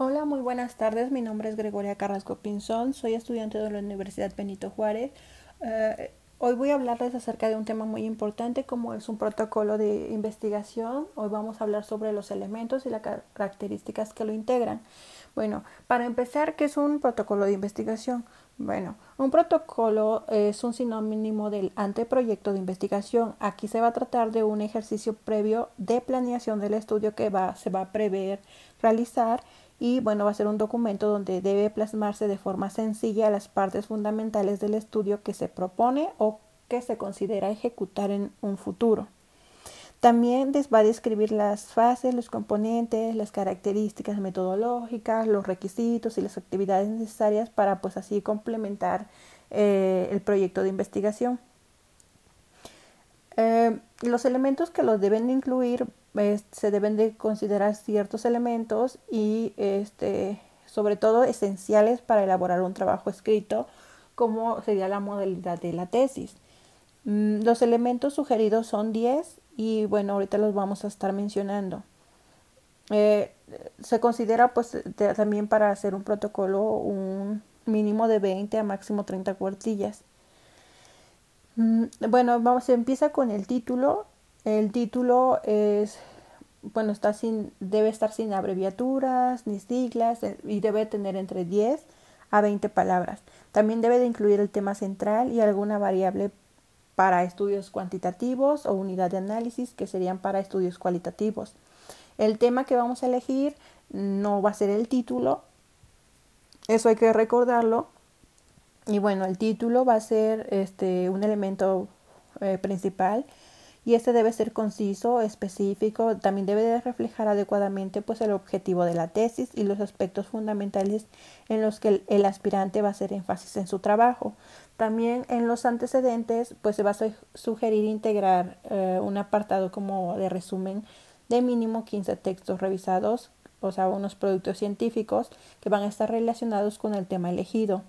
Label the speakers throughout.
Speaker 1: Hola, muy buenas tardes. Mi nombre es Gregoria Carrasco Pinzón. Soy estudiante de la Universidad Benito Juárez. Eh, hoy voy a hablarles acerca de un tema muy importante como es un protocolo de investigación. Hoy vamos a hablar sobre los elementos y las características que lo integran. Bueno, para empezar, ¿qué es un protocolo de investigación? Bueno, un protocolo es un sinónimo del anteproyecto de investigación. Aquí se va a tratar de un ejercicio previo de planeación del estudio que va, se va a prever realizar y bueno, va a ser un documento donde debe plasmarse de forma sencilla las partes fundamentales del estudio que se propone o que se considera ejecutar en un futuro. También va a describir las fases, los componentes, las características metodológicas, los requisitos y las actividades necesarias para pues así complementar eh, el proyecto de investigación. Eh, los elementos que los deben incluir se deben de considerar ciertos elementos y este, sobre todo esenciales para elaborar un trabajo escrito, como sería la modalidad de la tesis. Mm, los elementos sugeridos son 10 y bueno, ahorita los vamos a estar mencionando. Eh, se considera pues también para hacer un protocolo un mínimo de 20 a máximo 30 cuartillas. Mm, bueno, vamos, empieza con el título el título es, bueno, está sin, debe estar sin abreviaturas ni siglas eh, y debe tener entre 10 a 20 palabras. También debe de incluir el tema central y alguna variable para estudios cuantitativos o unidad de análisis que serían para estudios cualitativos. El tema que vamos a elegir no va a ser el título, eso hay que recordarlo. Y bueno, el título va a ser este, un elemento eh, principal y este debe ser conciso, específico, también debe de reflejar adecuadamente pues el objetivo de la tesis y los aspectos fundamentales en los que el, aspirante va a hacer énfasis en su trabajo. También en los antecedentes pues se va a sugerir integrar eh, un apartado como de resumen de mínimo 15 textos revisados, o sea, unos productos científicos que van a estar relacionados con el tema elegido.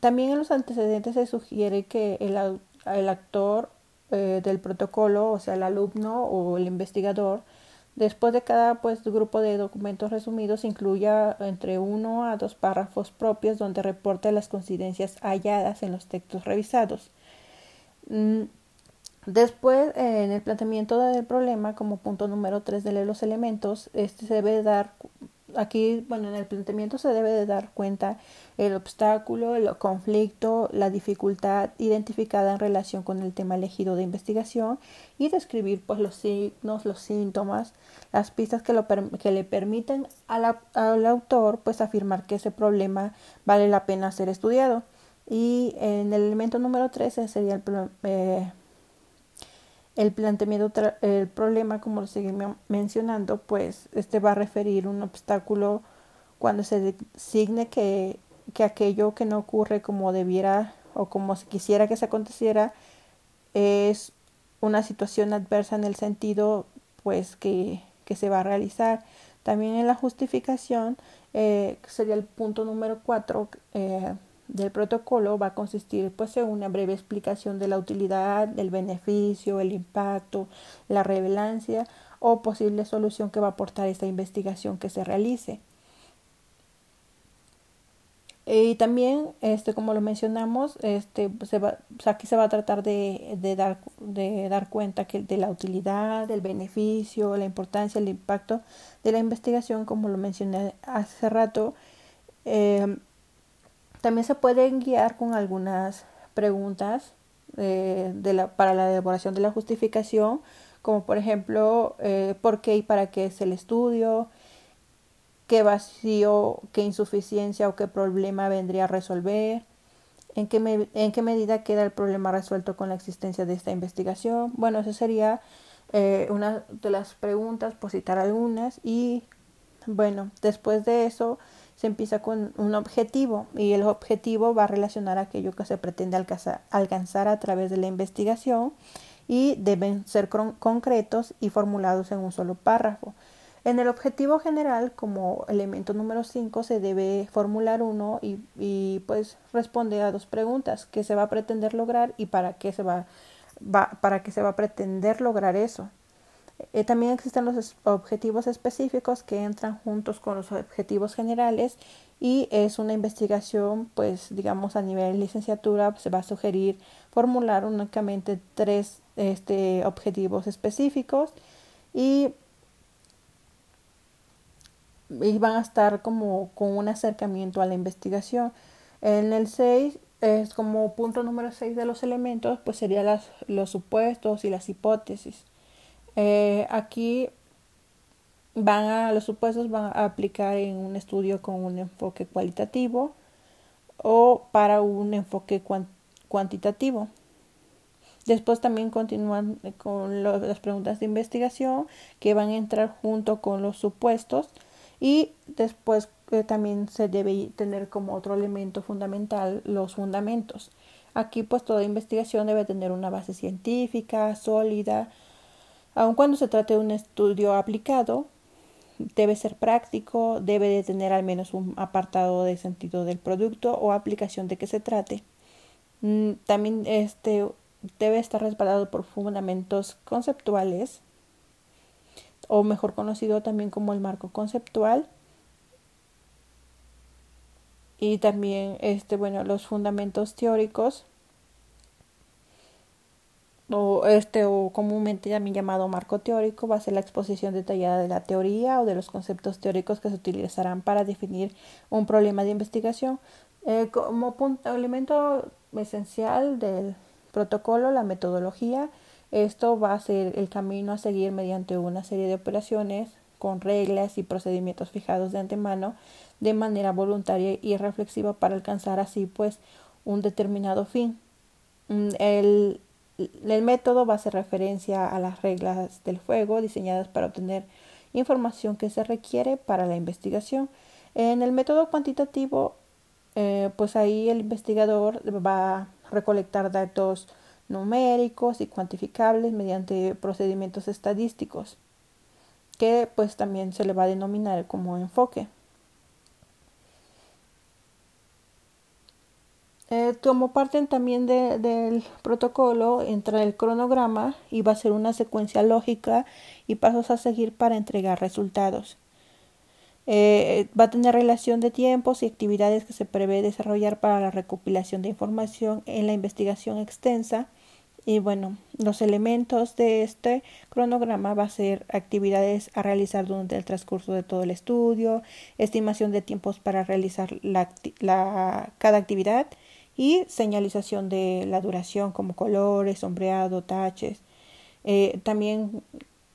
Speaker 1: también en los antecedentes se sugiere que el, el actor eh, del protocolo, o sea, el alumno o el investigador, después de cada pues, grupo de documentos resumidos, incluya entre uno a dos párrafos propios donde reporte las coincidencias halladas en los textos revisados. Mm, después, en el planteamiento del problema, como punto número tres de los elementos, este se debe dar aquí, bueno, en el planteamiento se debe de dar cuenta el obstáculo, el conflicto, la dificultad identificada en relación con el tema elegido de investigación y describir pues los signos, los síntomas, las pistas que, lo, que le permiten al autor pues afirmar que ese problema vale la pena ser estudiado. Y en el elemento número 13 sería el, eh, el planteamiento, el problema, como lo seguimos mencionando, pues este va a referir un obstáculo cuando se designe que, que aquello que no ocurre como debiera o como se quisiera que se aconteciera es una situación adversa en el sentido pues que, que se va a realizar. También en la justificación eh, sería el punto número cuatro eh, del protocolo va a consistir pues en una breve explicación de la utilidad, del beneficio, el impacto, la relevancia o posible solución que va a aportar esta investigación que se realice. Y también, este, como lo mencionamos, este, se va, aquí se va a tratar de, de, dar, de dar cuenta que de la utilidad, del beneficio, la importancia, el impacto de la investigación, como lo mencioné hace rato. Eh, también se pueden guiar con algunas preguntas eh, de la, para la elaboración de la justificación, como por ejemplo, eh, ¿por qué y para qué es el estudio? ¿Qué vacío, qué insuficiencia o qué problema vendría a resolver? ¿En qué, ¿En qué medida queda el problema resuelto con la existencia de esta investigación? Bueno, esa sería eh, una de las preguntas, por citar algunas. Y bueno, después de eso se empieza con un objetivo y el objetivo va a relacionar aquello que se pretende alcanzar, a través de la investigación y deben ser concretos y formulados en un solo párrafo. En el objetivo general, como elemento número 5, se debe formular uno y, y, pues responder a dos preguntas, ¿qué se va a pretender lograr y para qué se va, para qué se va a pretender lograr eso? Eh, también existen los objetivos específicos que entran juntos con los objetivos generales y es una investigación, pues digamos a nivel licenciatura se va a sugerir formular únicamente tres este, objetivos específicos y, y, van a estar como con un acercamiento a la investigación. En el 6 es como punto número 6 de los elementos, pues serían los supuestos y las hipótesis. Eh, aquí van a los supuestos van a aplicar en un estudio con un enfoque cualitativo o para un enfoque cuantitativo. Después también continúan con las preguntas de investigación que van a entrar junto con los supuestos y después eh, también se debe tener como otro elemento fundamental los fundamentos. Aquí pues toda investigación debe tener una base científica sólida, aun cuando se trate de un estudio aplicado, debe ser práctico, debe de tener al menos un apartado de sentido del producto o aplicación de que se trate. Mm, también este debe estar respaldado por fundamentos conceptuales o mejor conocido también como el marco conceptual y también este bueno los fundamentos teóricos o este o comúnmente también llamado marco teórico va a ser la exposición detallada de la teoría o de los conceptos teóricos que se utilizarán para definir un problema de investigación. Eh, como punto, elemento esencial del protocolo la metodología esto va a ser el camino a seguir mediante una serie de operaciones con reglas y procedimientos fijados de antemano de manera voluntaria y reflexiva para alcanzar así pues un determinado fin. Mm, el el método va a hacer referencia a las reglas del juego diseñadas para obtener información que se requiere para la investigación. En el método cuantitativo, eh, pues ahí el investigador va a recolectar datos numéricos y cuantificables mediante procedimientos estadísticos, que pues también se le va a denominar como enfoque. Eh, como parte también del protocolo entra el cronograma y va a ser una secuencia lógica y pasos a seguir para entregar resultados. Eh, va a tener relación de tiempos y actividades que se prevé desarrollar para la recopilación de información en la investigación extensa. Y bueno, los elementos de este cronograma va a ser actividades a realizar durante el transcurso de todo el estudio, estimación de tiempos para realizar cada actividad, y señalización de la duración como colores, sombreado, taches. Eh, también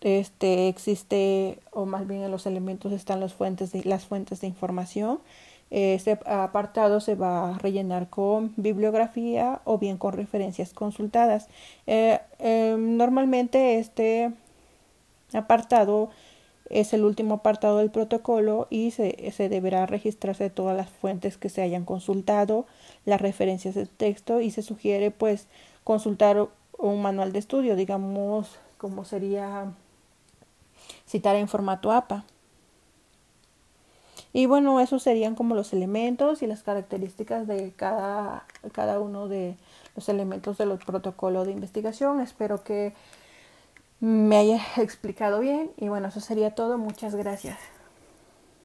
Speaker 1: este, existe, o más bien en los elementos están las fuentes de, las fuentes de información. Este apartado se va a rellenar con bibliografía o bien con referencias consultadas. Eh, em, normalmente este apartado es el último apartado del protocolo y se, deberá registrarse todas las fuentes que se hayan consultado, las referencias de texto y se sugiere pues consultar un manual de estudio, digamos como sería citar en formato APA. Y bueno, esos serían como los elementos y las características de cada, cada uno de los elementos del protocolo de investigación. Espero que me haya explicado bien y bueno, eso sería todo. Muchas gracias.